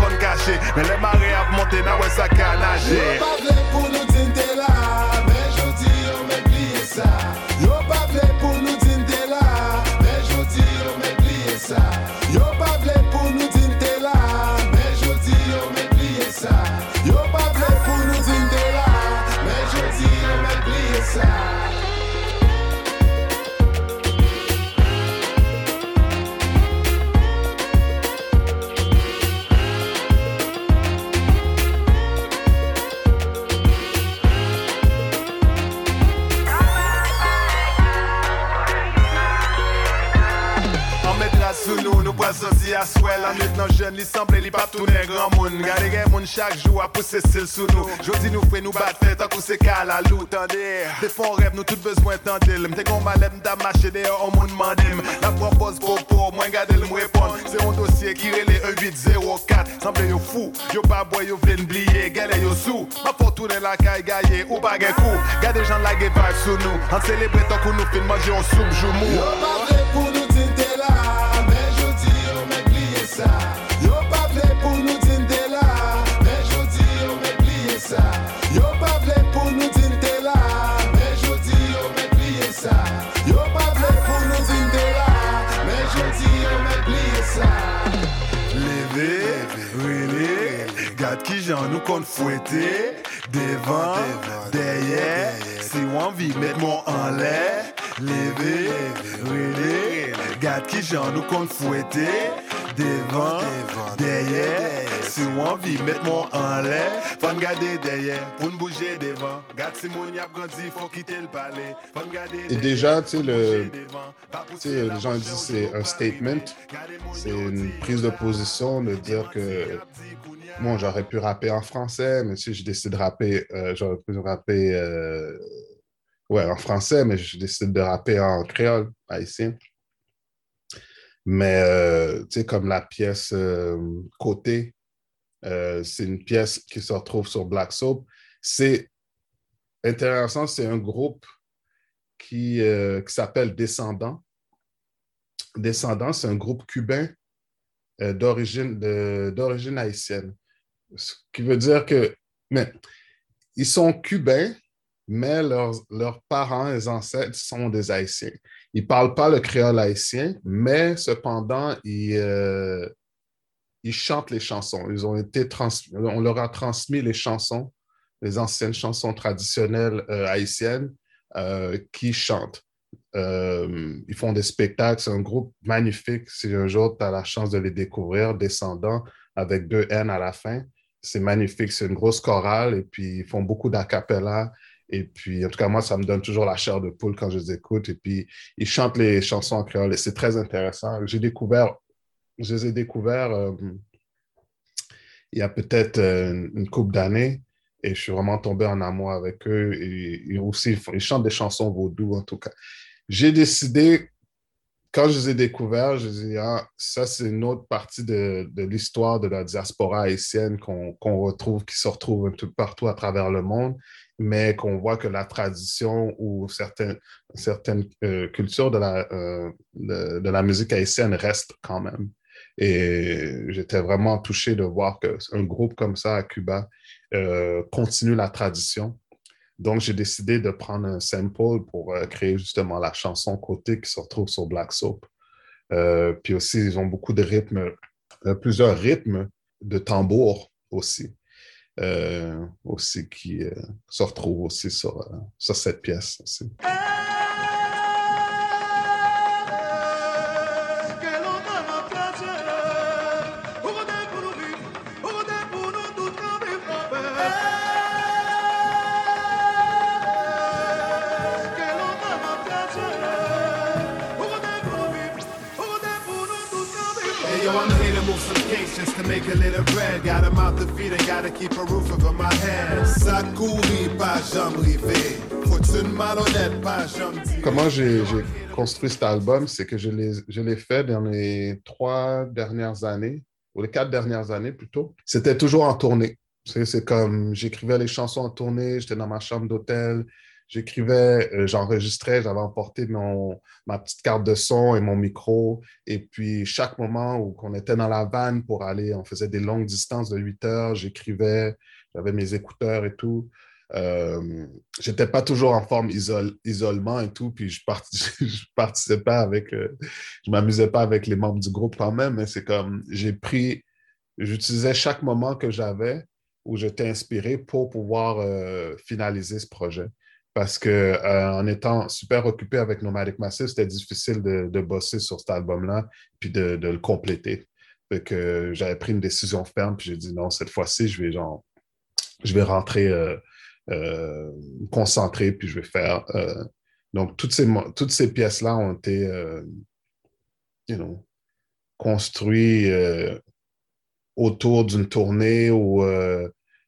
sou nou An celebre tan kou nou fin manje yon soub jou mou gade ki jan nou kon fwete Devan, deye, si wan vi met mon an le Fon gade deye, pou n bouje devan Gade si moun yap grandi, fon kite l pale Fon gade Et déjà, tu sais, le- les gens disent c'est un statement, c'est une prise de position de dire que bon, j'aurais pu rapper en français, mais si je décide de rapper, euh, j'aurais pu rapper euh, ouais, en français, mais je décide de rapper en créole haïtien. Mais euh, tu sais, comme la pièce euh, Côté, euh, c'est une pièce qui se retrouve sur Black Soap. C'est intéressant, c'est un groupe qui, qui s'appelle Descendants. Descendants, c'est un groupe cubain d'origine haïtienne. Ce qui veut dire que mais, ils sont cubains, mais leurs, leurs parents, les ancêtres sont des Haïtiens. Ils ne parlent pas le créole haïtien, mais cependant, ils, euh, ils chantent les chansons. Ils ont été trans- on leur a transmis les chansons, les anciennes chansons traditionnelles euh, haïtiennes euh, qui chantent. Euh, ils font des spectacles, c'est un groupe magnifique. Si un jour tu as la chance de les découvrir, Descendants, avec deux N à la fin, c'est magnifique. C'est une grosse chorale et puis ils font beaucoup d'acapella. Et puis, en tout cas, moi, ça me donne toujours la chair de poule quand je les écoute. Et puis, ils chantent les chansons en créole et c'est très intéressant. J'ai découvert, je les ai découverts euh, il y a peut-être euh, une couple d'années et je suis vraiment tombé en amour avec eux. Et, aussi, ils, chantent des chansons vaudou, en tout cas. J'ai décidé, quand je les ai découverts, je dis, ah, ça, c'est une autre partie de, de l'histoire de la diaspora haïtienne qu'on qu'on retrouve, qui se retrouve un peu partout à travers le monde, mais qu'on voit que la tradition ou certaines, certaines euh, cultures de la, euh, de, la musique haïtienne restent quand même. Et j'étais vraiment touché de voir qu'un groupe comme ça à Cuba euh, continue la tradition. Donc, j'ai décidé de prendre un sample pour euh, créer justement la chanson Côté qui se retrouve sur Black Soap. Euh, puis aussi, ils ont beaucoup de rythmes, euh, plusieurs rythmes de tambour aussi, aussi qui euh, se retrouvent aussi sur, euh, sur cette pièce aussi. To make a little bread. Got a mouth to feed gotta keep a roof over my head. Pas. Comment j'ai construit cet album, c'est que je l'ai fait dans les trois dernières années, ou les quatre dernières années plutôt. C'était toujours en tournée. C'est comme, j'écrivais les chansons en tournée, j'étais dans ma chambre d'hôtel, j'écrivais, euh, j'enregistrais, j'avais emporté mon, ma petite carte de son et mon micro. Et puis, chaque moment où on était dans la vanne pour aller, on faisait des longues distances de 8 heures, j'écrivais, j'avais mes écouteurs et tout. Euh, j'étais pas toujours en forme isol- isolement et tout, puis je, parti- je participais avec, euh, je m'amusais pas avec les membres du groupe quand même, mais c'est comme, j'ai pris, j'utilisais chaque moment que j'avais où j'étais inspiré pour pouvoir euh, finaliser ce projet. Parce que euh, en étant super occupé avec Nomadic Massive, c'était difficile de, bosser sur cet album-là, puis de, le compléter. Fait j'avais pris une décision ferme, puis j'ai dit non, cette fois-ci, je vais genre, je vais rentrer euh, euh, concentré, puis je vais faire. donc, toutes ces, pièces-là ont été, you know, construites autour d'une tournée ou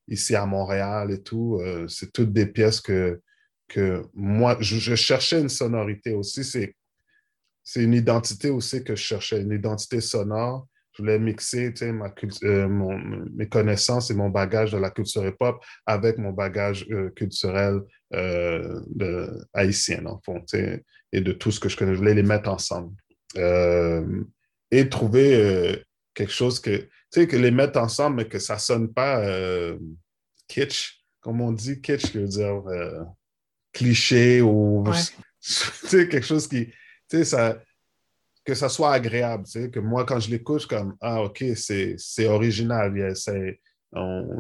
ici à Montréal et tout. C'est toutes des pièces que, que moi, je, cherchais une sonorité aussi. C'est, c'est une identité aussi que je cherchais, une identité sonore. Je voulais mixer tu sais, ma euh, mon- mes connaissances et mon bagage de la culture hip-hop avec mon bagage euh, culturel euh, haïtien, en fond, tu sais, et de tout ce que je connais. Je voulais les mettre ensemble. Euh, et trouver quelque chose que, tu sais, que les mettre ensemble, mais que ça sonne pas kitsch, comme on dit, kitsch, je veux dire, cliché ou, Ouais. quelque chose qui, tu sais, ça, que ça soit agréable, tu sais, que moi, quand je l'écoute, je suis comme, ah, OK, c'est c'est original,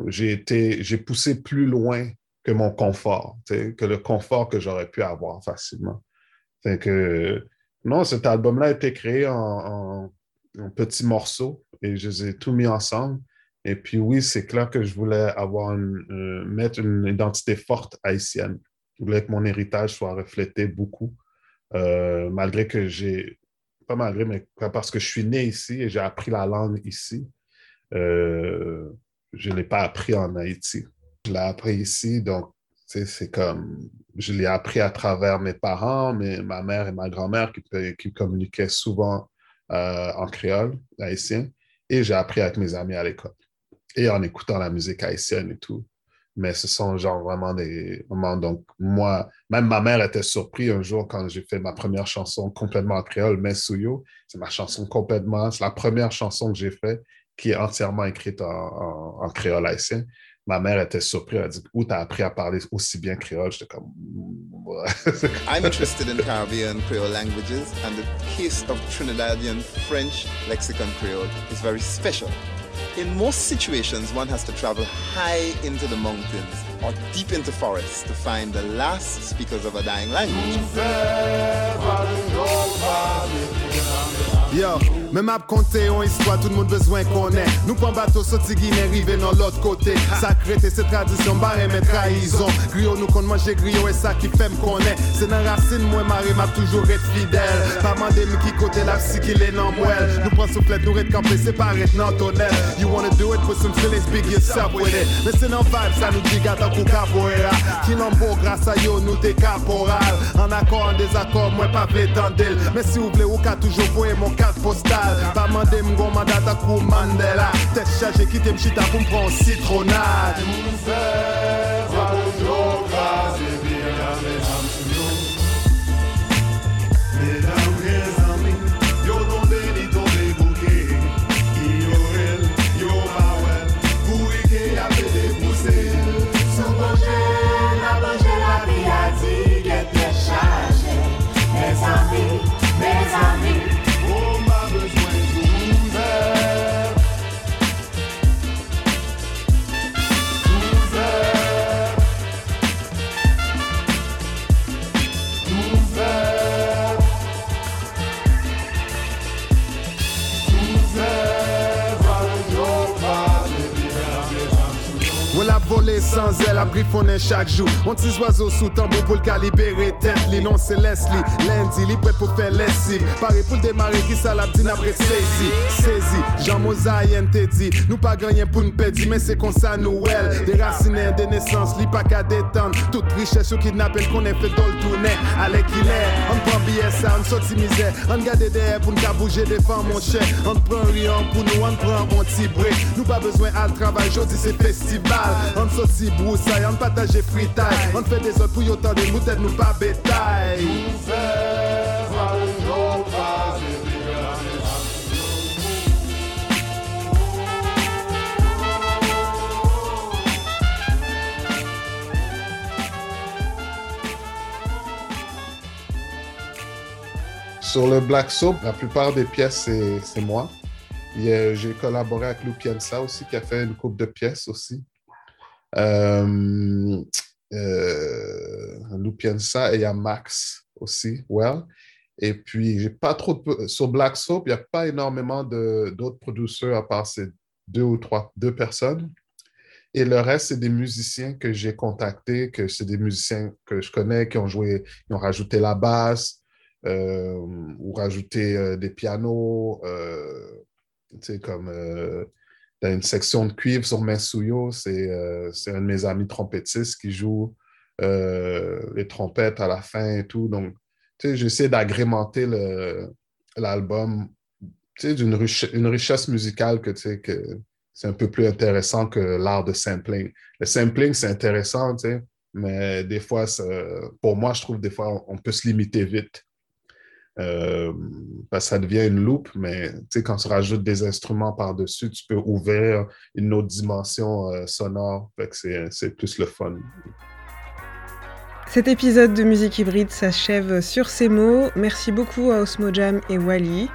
j'ai été, j'ai poussé plus loin que mon confort, tu sais, que le confort que j'aurais pu avoir facilement. Fait que, non, cet album-là a été créé en, en- en petits morceaux et je les ai tout mis ensemble. Et puis oui, c'est clair que je voulais avoir une, euh, mettre une identité forte haïtienne. Je voulais que mon héritage soit reflété beaucoup, euh, malgré que j'ai, pas malgré, mais parce que je suis né ici et j'ai appris la langue ici. Euh, je ne l'ai pas appris en Haïti. Je l'ai appris ici, donc c'est comme, je l'ai appris à travers mes parents, mais ma mère et ma grand-mère qui, qui communiquaient souvent euh, en créole haïtien, et j'ai appris avec mes amis à l'école et en écoutant la musique haïtienne et tout. Mais ce sont genre vraiment des moments. Donc, moi, même ma mère était surprise un jour quand j'ai fait ma première chanson complètement en créole, Messuyo. C'est ma chanson complètement, c'est la première chanson que j'ai faite qui est entièrement écrite en, créole haïtien. Ma mère était surprise. Elle a dit Où t'as appris à parler aussi bien créole? J'étais comme. I'm interested in Caribbean Creole languages, and the case of Trinidadian French lexicon Creole is very special. In most situations, one has to travel high into the mountains or deep into forests to find the last speakers of a dying language. Yo, même ap konte yon histoire, tout le monde besoin connaît. Nous pren bateau sorti Guinée, rive dans l'autre côté. Sacré, c'est tradition, barre mais trahison. Griot, nous kon manger griot, et ça qui fait me connaît. C'est dans racine, moi, maré, m'a toujours être fidèle. Pas mandé, me qui côté la psy qui non mouelle. Nous pren soufflet, nous être campé, c'est pas être non tonnel. You wanna do it, put some feelings, big yourself with it. Mais c'est non vibe, ça nous dit gata kou capoeira. Qui n'en beau, grâce à yo, nous t'es caporal. En accord, en désaccord, moi pas tendel. Mais si vous voulez, ou ka toujours voyer mon carte postale. Pas mandé m'gon mandat à kou Mandela. Tête chargée, quitte m'chita pour m'prendre citronnade. La griffonne chaque jour. On tis oiseau sous tambour pour le calibérer tête. Li non c'est Leslie, lundi, li prêt pour faire lessive. Paré pour le démarrer, qui ça la après saisi. Saisi, Jean Mosaïen te dit, nous pas gagné pour nous perdre, mais c'est comme ça Noël. Des racines de naissance, li pas qu'à détendre. Toute richesse ou kidnapping qu'on est fait dans le tourner. Allez qu'il est, on prend billet ça, on sorti misère. On garde derrière pour nous bouger des femmes, mon cher. On prend rien pour nous, on prend mon petit break. Nous pas besoin à travail, aujourd'hui c'est festival. On sorti broussaille, on partage fritaille. On fait des autres pour y autant de moutettes, nous pas bétail. Sur le Black Soap, la plupart des pièces, c'est moi. A- J'ai collaboré avec Lou aussi, qui a fait une coupe de pièces aussi. Euh, euh, et il y a Max aussi, well. Et puis, j'ai pas trop sur Black Soap, il n'y a pas énormément d'autres producteurs à part ces deux ou trois, deux personnes. Et le reste, c'est des musiciens que j'ai contactés, que c'est des musiciens que je connais, qui ont joué, qui ont rajouté la basse, euh, ou rajouté euh, des pianos, tu sais, comme euh, dans une section de cuivre sur Mensuyo, c'est euh, un de mes amis trompettistes qui joue euh, les trompettes à la fin et tout. Donc, tu sais, j'essaie d'agrémenter l'album, tu sais, d'une riche- une richesse musicale que, tu sais, que c'est un peu plus intéressant que l'art de sampling. Le sampling, c'est intéressant, tu sais, mais des fois, pour moi, je trouve des fois, on peut se limiter vite. Euh, que ça devient une loupe, mais quand tu rajoutes des instruments par-dessus, tu peux ouvrir une autre dimension euh, sonore. C'est plus le fun. Cet épisode de Musique Hybride s'achève sur ces mots. Merci beaucoup à Osmo Jam et Wally,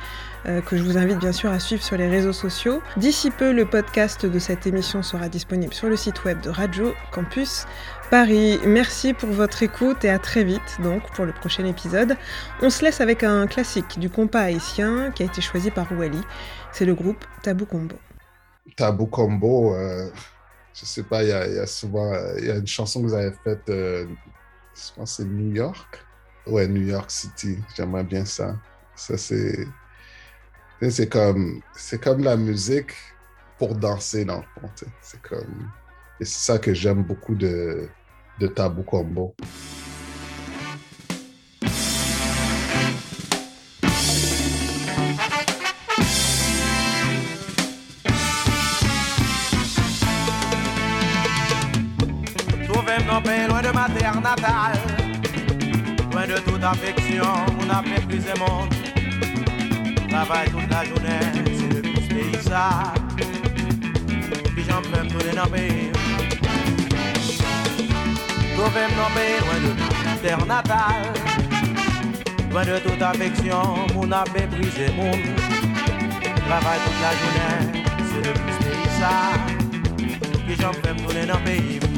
euh, que je vous invite bien sûr à suivre sur les réseaux sociaux. D'ici peu, le podcast de cette émission sera disponible sur le site web de Radio Campus Paris. Merci pour votre écoute et à très vite donc pour le prochain épisode. On se laisse avec un classique du compas haïtien qui a été choisi par Wally. C'est le groupe Tabou Combo. Tabou Combo, euh, je sais pas, il y a, souvent y a une chanson que vous avez faite, euh, je pense c'est New York. Ouais, New York City. J'aimerais bien ça. Ça, c'est. C'est comme, c'est comme la musique pour danser, dans le fond. C'est comme. Et c'est ça que j'aime beaucoup de, de Tabou Combo. Loin de ma terre natale, loin de toute affection, mon a méprisé mon travail toute la journée, c'est le plus pays ça. Puis j'en peux me dans le pays. Trouvez mon paix loin de ma terre natale, loin de toute affection, mon a méprisé mon travail toute la journée, c'est le plus pays ça. Puis j'en peux me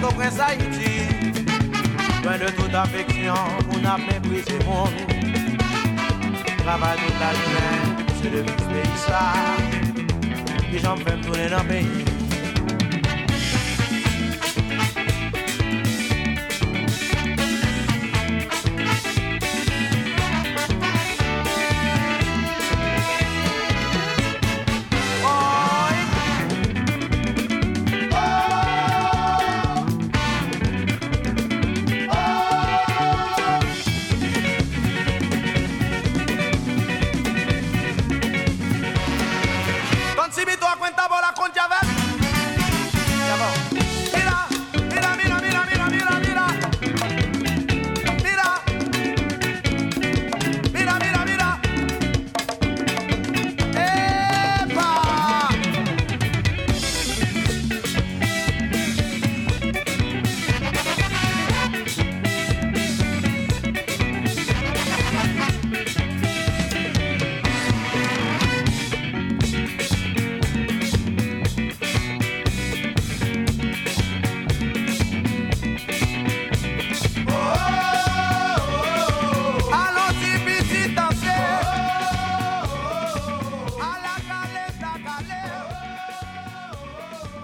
Port-au-Prince, Haïti Loin de toute affection, on a méprisé mon Travail toute la journée, c'est le pays ça j'en fais me tourner dans le pays